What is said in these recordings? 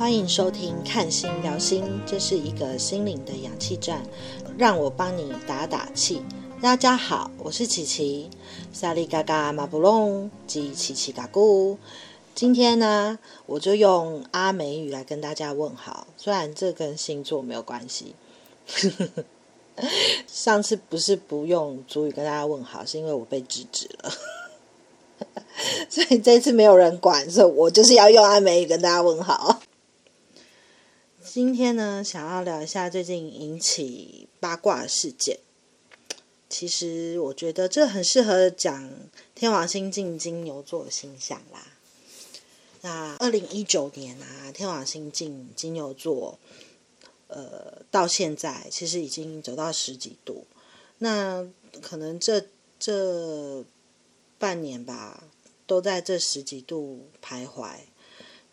欢迎收听《看心聊心》，这是一个心灵的氧气站，让我帮你打打气。大家好，我是琪琪，萨利嘎嘎马布隆及琪琪嘎咕。今天呢，我就用阿美语来跟大家问好，虽然这跟星座没有关系。上次不是不用主语跟大家问好，是因为我被制止了，所以这次没有人管，所以我就是要用阿美语跟大家问好。今天呢，想要聊一下最近引起八卦的事件。其实我觉得这很适合讲天王星进金牛座的星象啦。那二零一九年啊，天王星进金牛座，呃，到现在其实已经走到十几度。那可能这这半年吧，都在这十几度徘徊。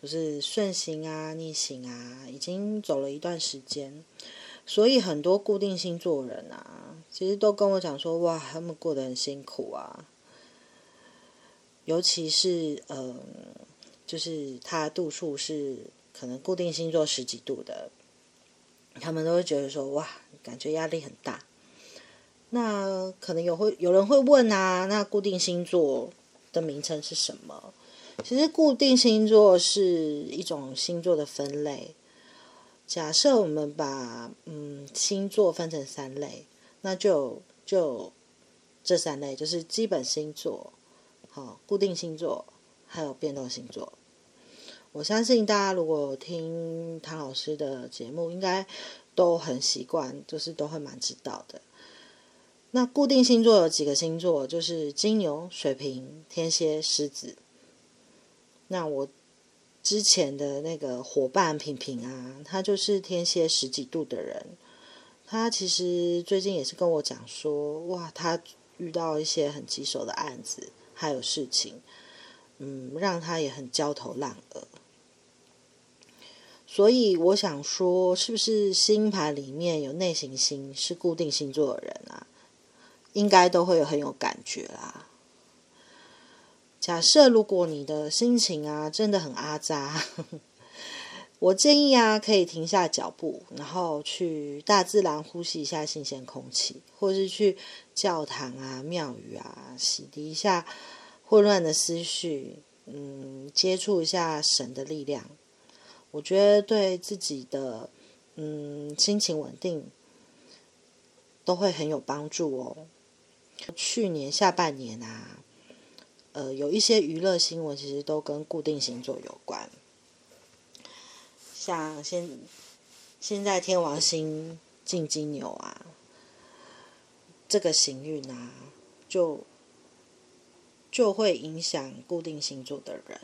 就是顺行啊、逆行啊，已经走了一段时间，所以很多固定星座人啊，其实都跟我讲说，哇，他们过得很辛苦啊。尤其是嗯，就是他度数是可能固定星座十几度的，他们都会觉得说，哇，感觉压力很大。那可能有会有人会问啊，那固定星座的名称是什么？其实固定星座是一种星座的分类。假设我们把嗯星座分成三类，那就就这三类就是基本星座、好固定星座，还有变动星座。我相信大家如果听唐老师的节目，应该都很习惯，就是都会蛮知道的。那固定星座有几个星座？就是金牛、水瓶、天蝎、狮子。那我之前的那个伙伴平平啊，他就是天蝎十几度的人，他其实最近也是跟我讲说，哇，他遇到一些很棘手的案子，还有事情，嗯，让他也很焦头烂额。所以我想说，是不是星盘里面有内行星是固定星座的人啊，应该都会有很有感觉啦。假设如果你的心情啊真的很阿扎，我建议啊可以停下脚步，然后去大自然呼吸一下新鲜空气，或是去教堂啊、庙宇啊洗涤一下混乱的思绪，嗯，接触一下神的力量，我觉得对自己的嗯心情稳定都会很有帮助哦。去年下半年啊。呃，有一些娱乐新闻其实都跟固定星座有关，像现现在天王星进金牛啊，这个行运啊，就就会影响固定星座的人。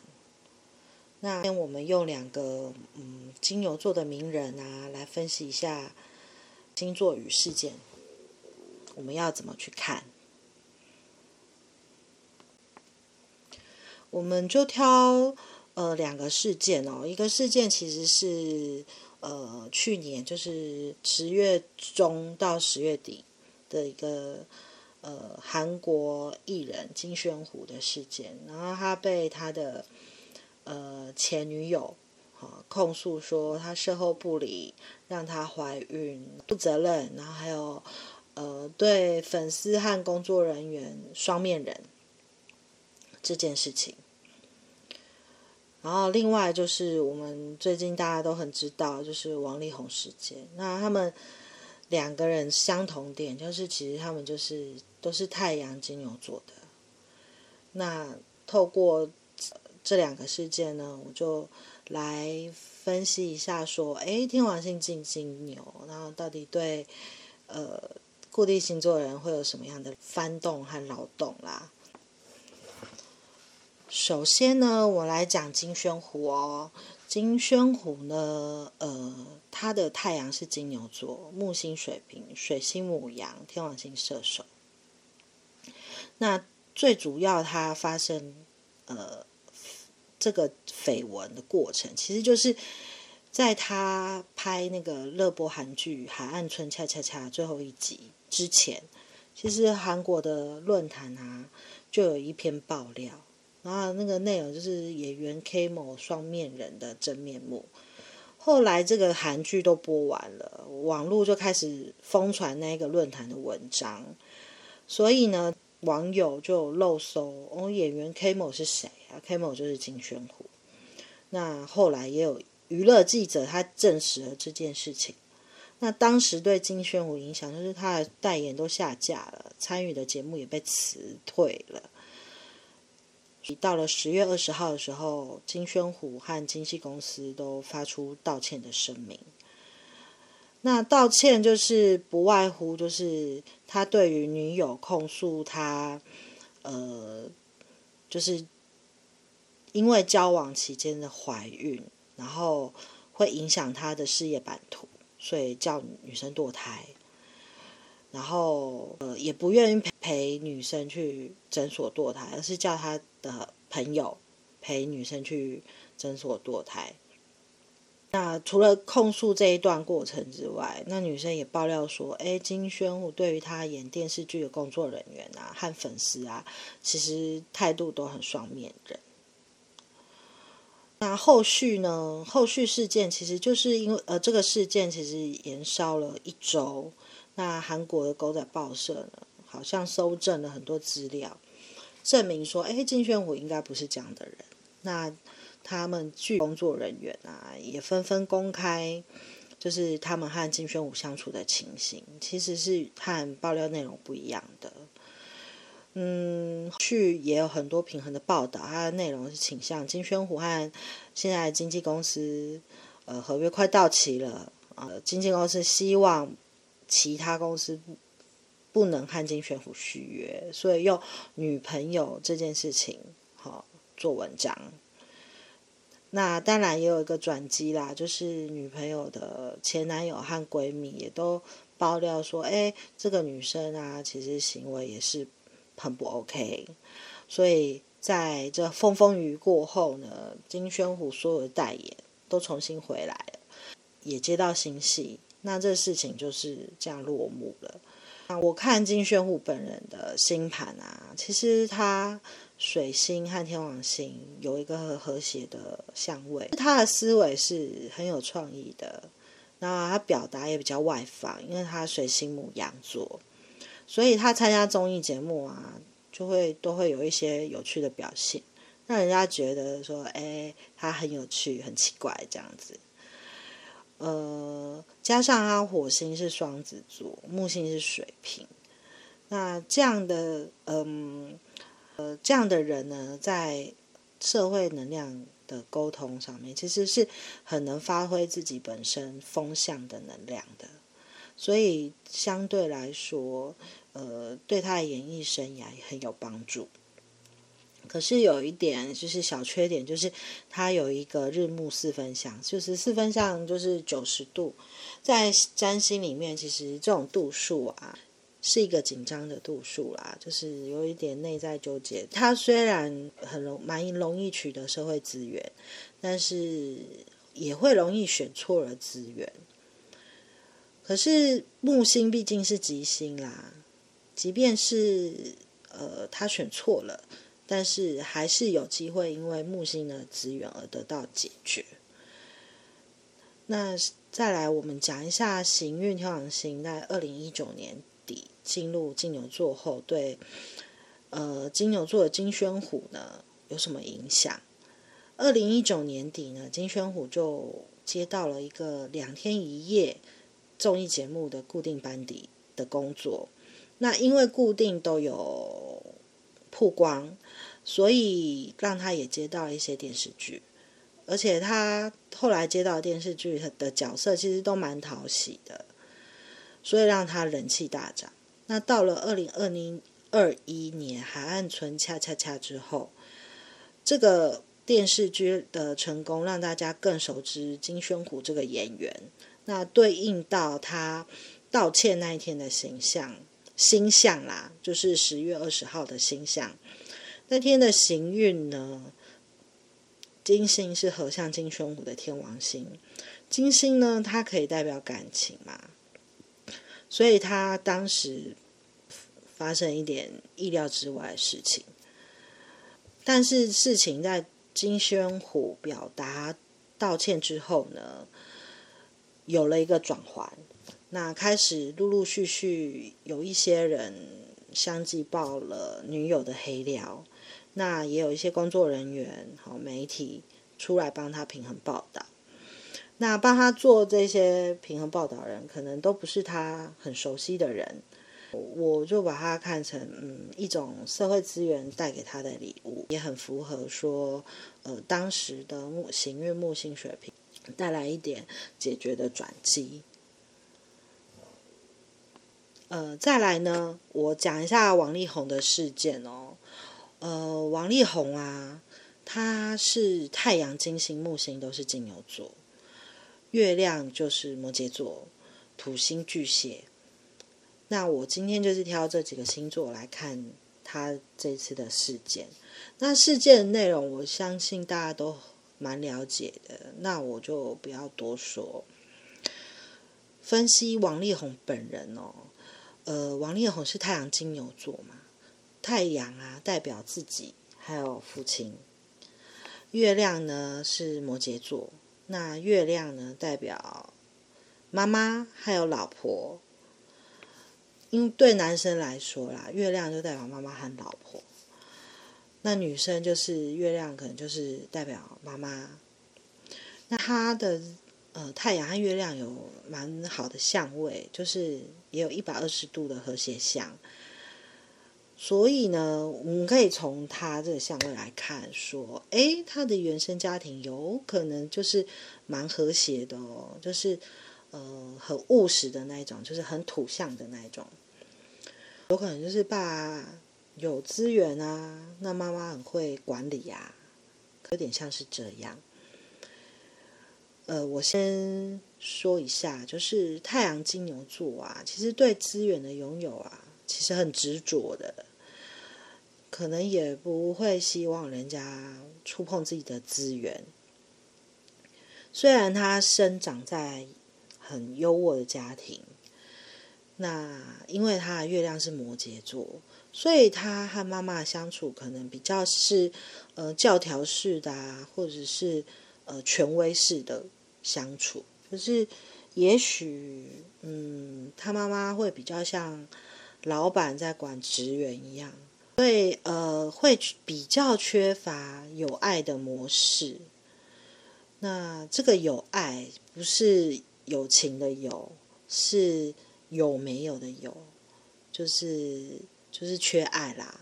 那我们用两个嗯金牛座的名人啊，来分析一下星座与事件，我们要怎么去看？我们就挑呃两个事件哦，一个事件其实是呃去年就是十月中到十月底的一个呃韩国艺人金宣虎的事件，然后他被他的呃前女友哈控诉说他事后不理，让他怀孕不责任，然后还有呃对粉丝和工作人员双面人这件事情。然后另外就是我们最近大家都很知道，就是王力宏事件。那他们两个人相同点就是，其实他们就是都是太阳金牛座的。那透过这两个事件呢，我就来分析一下，说，哎，天王星进金牛，然后到底对呃固定星座的人会有什么样的翻动和劳动啦？首先呢，我来讲金宣虎哦。金宣虎呢，呃，他的太阳是金牛座，木星水瓶，水星母羊，天王星射手。那最主要，他发生呃这个绯闻的过程，其实就是在他拍那个热播韩剧《海岸村恰恰恰》最后一集之前，其实韩国的论坛啊，就有一篇爆料。然后那个内容就是演员 K 某双面人的真面目，后来这个韩剧都播完了，网络就开始疯传那个论坛的文章，所以呢，网友就漏搜哦，演员 K 某是谁啊？K 某就是金宣虎。那后来也有娱乐记者他证实了这件事情。那当时对金宣虎影响就是他的代言都下架了，参与的节目也被辞退了。到了十月二十号的时候，金宣虎和经纪公司都发出道歉的声明。那道歉就是不外乎就是他对于女友控诉他，呃，就是因为交往期间的怀孕，然后会影响他的事业版图，所以叫女生堕胎。然后呃，也不愿意陪陪女生去诊所堕胎，而是叫他的朋友陪女生去诊所堕胎。那除了控诉这一段过程之外，那女生也爆料说，哎，金宣虎对于他演电视剧的工作人员啊和粉丝啊，其实态度都很双面人。那后续呢？后续事件其实就是因为呃，这个事件其实延烧了一周。那韩国的狗仔报社呢，好像搜证了很多资料，证明说，哎，金宣虎应该不是这样的人。那他们剧工作人员啊，也纷纷公开，就是他们和金宣虎相处的情形，其实是和爆料内容不一样的。嗯，去也有很多平衡的报道，它的内容是倾向金宣虎和现在的经纪公司，呃，合约快到期了，呃，经纪公司希望。其他公司不能和金宣虎续约，所以用女朋友这件事情好做文章。那当然也有一个转机啦，就是女朋友的前男友和闺蜜也都爆料说，哎，这个女生啊，其实行为也是很不 OK。所以在这风风雨过后呢，金宣虎所有的代言都重新回来了，也接到新戏。那这事情就是这样落幕了。那我看金宣虎本人的星盘啊，其实他水星和天王星有一个和谐的相位，他的思维是很有创意的。那他表达也比较外放，因为他水星母羊座，所以他参加综艺节目啊，就会都会有一些有趣的表现，让人家觉得说，哎，他很有趣，很奇怪这样子。呃，加上他火星是双子座，木星是水瓶，那这样的嗯呃这样的人呢，在社会能量的沟通上面，其实是很能发挥自己本身风向的能量的，所以相对来说，呃，对他的演艺生涯也很有帮助。可是有一点就是小缺点，就是它有一个日暮四分相，就是四分相就是九十度，在占星里面，其实这种度数啊是一个紧张的度数啦，就是有一点内在纠结。它虽然很容蛮容易取得社会资源，但是也会容易选错了资源。可是木星毕竟是吉星啦，即便是呃他选错了。但是还是有机会，因为木星的资源而得到解决。那再来，我们讲一下行运天王星在二零一九年底进入金牛座后，对呃金牛座的金宣虎呢有什么影响？二零一九年底呢，金宣虎就接到了一个两天一夜综艺节目的固定班底的工作。那因为固定都有曝光。所以让他也接到一些电视剧，而且他后来接到电视剧的角色其实都蛮讨喜的，所以让他人气大涨。那到了二零二零二一年《海岸村恰恰恰》之后，这个电视剧的成功让大家更熟知金宣虎这个演员。那对应到他道歉那一天的形象、星象啦，就是十月二十号的星象。那天的行运呢？金星是合相金宣虎的天王星，金星呢，它可以代表感情嘛，所以他当时发生一点意料之外的事情。但是事情在金宣虎表达道歉之后呢，有了一个转换，那开始陆陆续续有一些人相继爆了女友的黑料，那也有一些工作人员、好媒体出来帮他平衡报道。那帮他做这些平衡报道人，可能都不是他很熟悉的人，我就把它看成嗯一种社会资源带给他的礼物，也很符合说呃当时的木行运木星水平带来一点解决的转机。呃，再来呢，我讲一下王力宏的事件哦。呃，王力宏啊，他是太阳、金星、木星都是金牛座。月亮就是摩羯座，土星巨蟹。那我今天就是挑这几个星座来看他这次的事件。那事件的内容，我相信大家都蛮了解的，那我就不要多说。分析王力宏本人哦，呃，王力宏是太阳金牛座嘛，太阳啊代表自己还有父亲，月亮呢是摩羯座。那月亮呢，代表妈妈还有老婆。因对男生来说啦，月亮就代表妈妈和老婆。那女生就是月亮，可能就是代表妈妈。那他的呃太阳和月亮有蛮好的相位，就是也有一百二十度的和谐相。所以呢，我们可以从他这个相位来看，说，诶，他的原生家庭有可能就是蛮和谐的哦，就是呃很务实的那一种，就是很土象的那一种，有可能就是爸有资源啊，那妈妈很会管理呀，有点像是这样。呃，我先说一下，就是太阳金牛座啊，其实对资源的拥有啊，其实很执着的。可能也不会希望人家触碰自己的资源。虽然他生长在很优渥的家庭，那因为他的月亮是摩羯座，所以他和妈妈相处可能比较是呃教条式的啊，或者是呃权威式的相处。就是也许嗯，他妈妈会比较像老板在管职员一样。所以，呃，会比较缺乏有爱的模式。那这个有爱不是友情的有，是有没有的有，就是就是缺爱啦。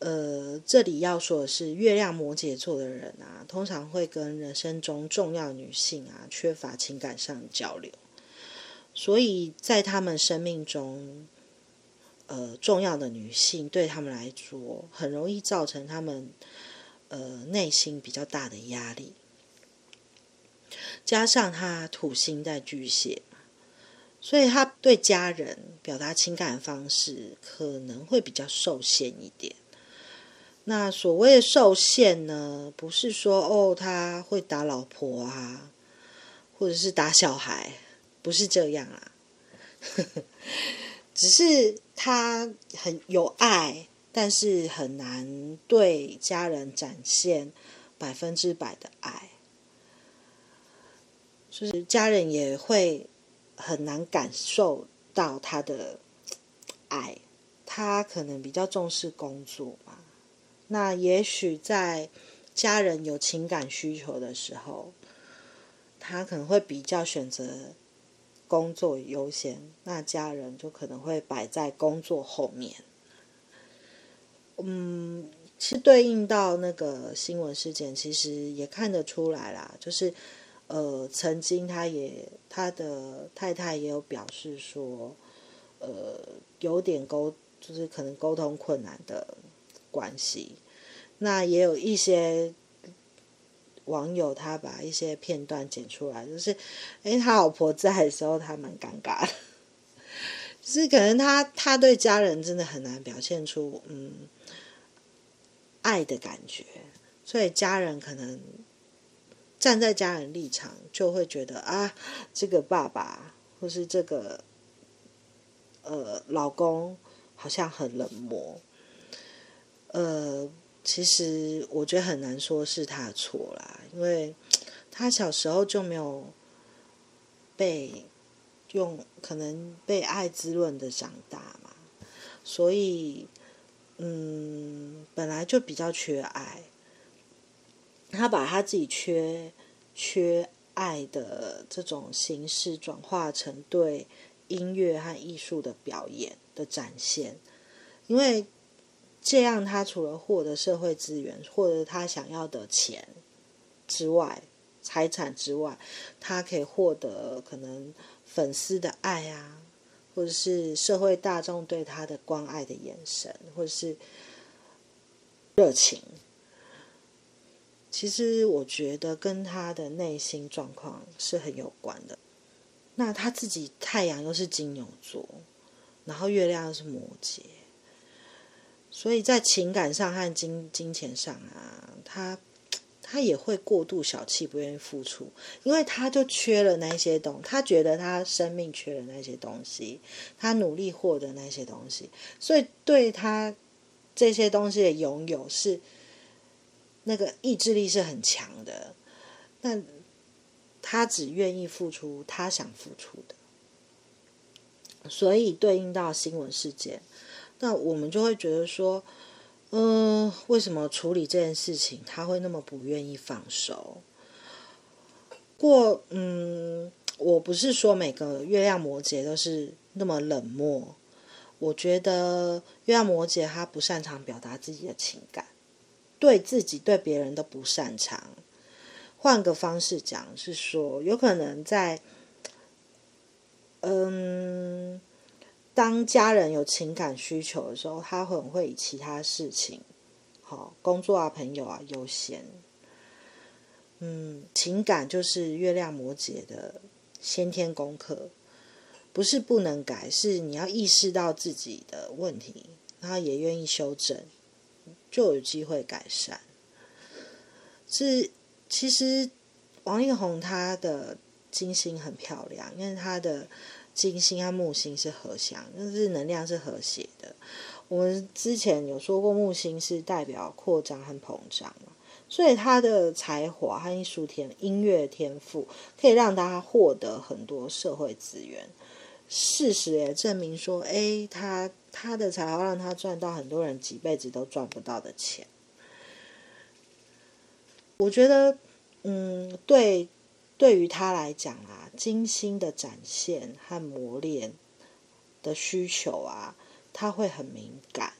呃，这里要说的是，月亮摩羯座的人啊，通常会跟人生中重要女性啊缺乏情感上的交流，所以在他们生命中。呃，重要的女性对他们来说，很容易造成他们呃内心比较大的压力。加上他土星在巨蟹，所以他对家人表达情感的方式可能会比较受限一点。那所谓的受限呢，不是说哦他会打老婆啊，或者是打小孩，不是这样啊。只是他很有爱，但是很难对家人展现百分之百的爱，就是家人也会很难感受到他的爱。他可能比较重视工作嘛，那也许在家人有情感需求的时候，他可能会比较选择。工作优先，那家人就可能会摆在工作后面。嗯，其实对应到那个新闻事件，其实也看得出来啦。就是呃，曾经他也他的太太也有表示说，呃，有点沟，就是可能沟通困难的关系。那也有一些。网友他把一些片段剪出来，就是，哎，他老婆在的时候，他蛮尴尬的，就是可能他他对家人真的很难表现出嗯爱的感觉，所以家人可能站在家人立场，就会觉得啊，这个爸爸或是这个呃老公好像很冷漠，呃。其实我觉得很难说是他的错啦，因为他小时候就没有被用，可能被爱滋润的长大嘛，所以嗯，本来就比较缺爱。他把他自己缺缺爱的这种形式转化成对音乐和艺术的表演的展现，因为这样他除了获得社会资源，获得他想要的钱之外，财产之外，他可以获得可能粉丝的爱啊，或者是社会大众对他的关爱的眼神，或者是热情。其实我觉得跟他的内心状况是很有关的。那他自己太阳又是金牛座，然后月亮又是摩羯，所以在情感上和金金钱上啊，他他也会过度小气，不愿意付出，因为他就缺了那些东，他觉得他生命缺了那些东西，他努力获得那些东西，所以对他这些东西的拥有是。那个意志力是很强的，但他只愿意付出他想付出的，所以对应到新闻事件，那我们就会觉得说，嗯，为什么处理这件事情他会那么不愿意放手？过，嗯，我不是说每个月亮摩羯都是那么冷漠，我觉得月亮摩羯他不擅长表达自己的情感。对自己、对别人都不擅长。换个方式讲，是说有可能在，嗯，当家人有情感需求的时候，他很会以其他事情，好工作啊、朋友啊优先。嗯，情感就是月亮摩羯的先天功课，不是不能改，是你要意识到自己的问题，然后也愿意修正。就有机会改善。是，其实王力宏他的金星很漂亮，因为他的金星和木星是合相，就是能量是和谐的。我们之前有说过，木星是代表扩张和膨胀嘛，所以他的才华和艺术天、音乐天赋可以让他获得很多社会资源。事实也证明说，哎，他。他的才华让他赚到很多人几辈子都赚不到的钱。我觉得，嗯，对，对于他来讲啊，金星的展现和磨练的需求啊，他会很敏感，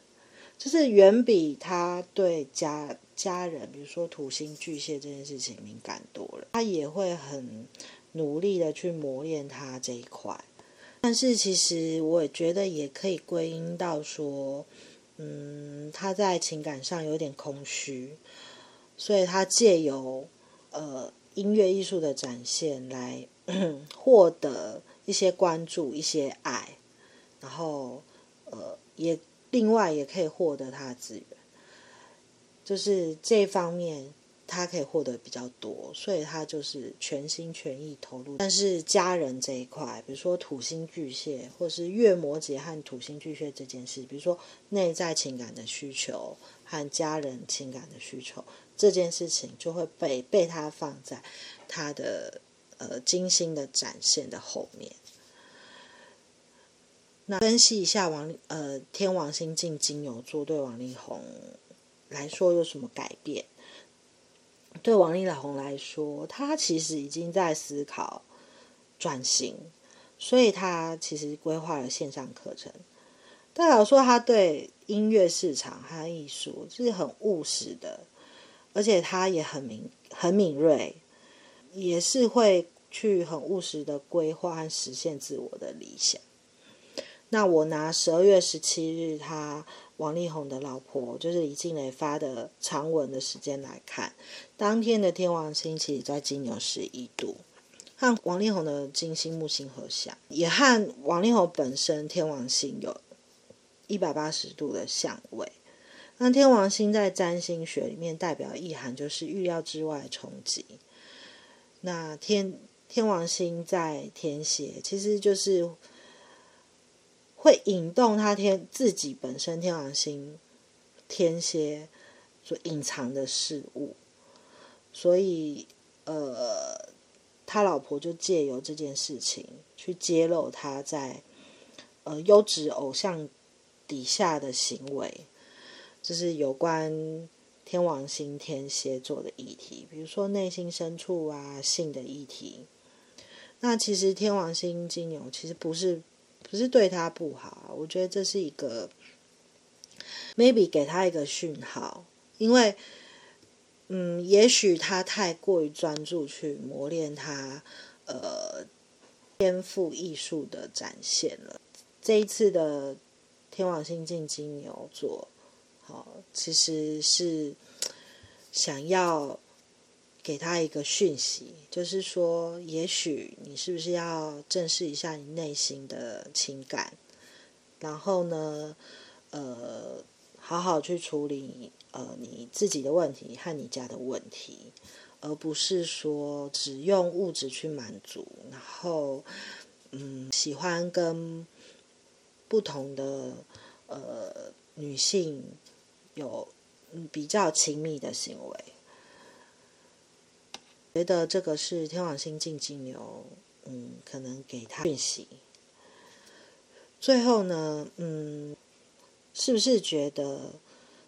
就是远比他对家家人，比如说土星巨蟹这件事情敏感多了。他也会很努力的去磨练他这一块。但是其实我也觉得也可以归因到说，嗯，他在情感上有点空虚，所以他借由呃音乐艺术的展现来 获得一些关注、一些爱，然后呃也另外也可以获得他的资源，就是这方面。他可以获得比较多，所以他就是全心全意投入。但是家人这一块，比如说土星巨蟹，或是月摩羯和土星巨蟹这件事，比如说内在情感的需求和家人情感的需求这件事情，就会被被他放在他的呃金星的展现的后面。那分析一下王呃天王星进金牛座对王力宏来说有什么改变？对王力宏来说，他其实已经在思考转型，所以他其实规划了线上课程。代表说他对音乐市场和艺术是很务实的，而且他也很敏很敏锐，也是会去很务实的规划和实现自我的理想。那我拿十二月十七日他。王力宏的老婆就是李静蕾发的长文的时间来看，当天的天王星其实在金牛十一度，和王力宏的金星木星合相，也和王力宏本身天王星有一百八十度的相位。那天王星在占星学里面代表意涵就是预料之外的冲击。那天天王星在天蝎，其实就是。会引动他天自己本身天王星天蝎所隐藏的事物，所以呃，他老婆就借由这件事情去揭露他在呃优质偶像底下的行为，就是有关天王星天蝎座的议题，比如说内心深处啊性的议题。那其实天王星金牛其实不是不是对他不好，我觉得这是一个。maybe 给他一个讯号，因为，嗯，也许他太过于专注去磨练他，呃，天赋艺术的展现了。这一次的天王星进金牛座，哦，其实是想要给他一个讯息，就是说，也许你是不是要正视一下你内心的情感，然后呢，呃。好好去处理呃你自己的问题和你家的问题，而不是说只用物质去满足，然后嗯喜欢跟不同的呃女性有比较亲密的行为。觉得这个是天王星进金牛，嗯，可能给他讯息。最后呢，嗯。是不是觉得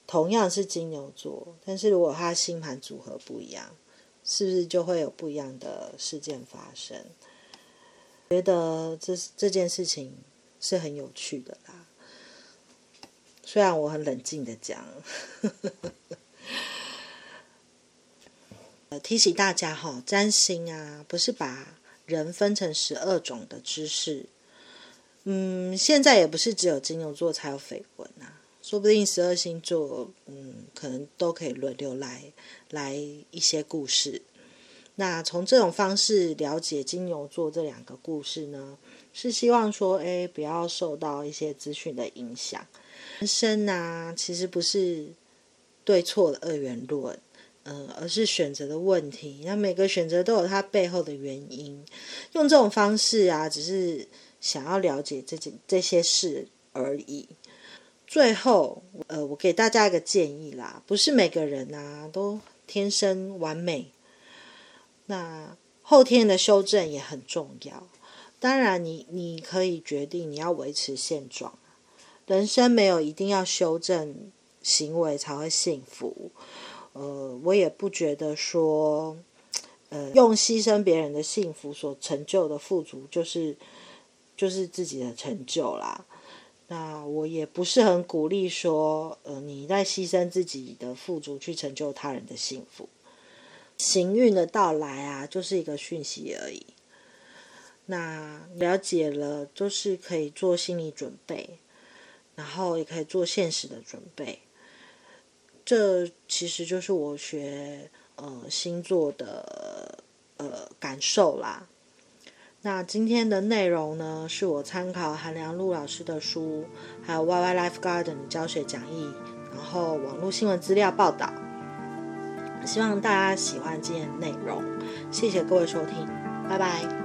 同样是金牛座，但是如果他星盘组合不一样，是不是就会有不一样的事件发生？觉得这这件事情是很有趣的啦。虽然我很冷静的讲，提醒大家哈，占星啊，不是把人分成十二种的知识。嗯，现在也不是只有金牛座才有绯闻啊，说不定十二星座，嗯，可能都可以轮流来来一些故事。那从这种方式了解金牛座这两个故事呢，是希望说，哎，不要受到一些资讯的影响。人生啊，其实不是对错的二元论，嗯，而是选择的问题。那每个选择都有它背后的原因。用这种方式啊，只是。想要了解这件这些事而已。最后，呃，我给大家一个建议啦，不是每个人啊都天生完美，那后天的修正也很重要。当然，你你可以决定你要维持现状，人生没有一定要修正行为才会幸福。呃，我也不觉得说，呃，用牺牲别人的幸福所成就的富足就是。就是自己的成就啦，那我也不是很鼓励说，呃，你在牺牲自己的富足去成就他人的幸福。行运的到来啊，就是一个讯息而已。那了解了，就是可以做心理准备，然后也可以做现实的准备。这其实就是我学呃星座的呃感受啦。那今天的内容呢，是我参考韩良露老师的书，还有 YY Life Garden 教学讲义，然后网络新闻资料报道。希望大家喜欢今天的内容，谢谢各位收听，拜拜。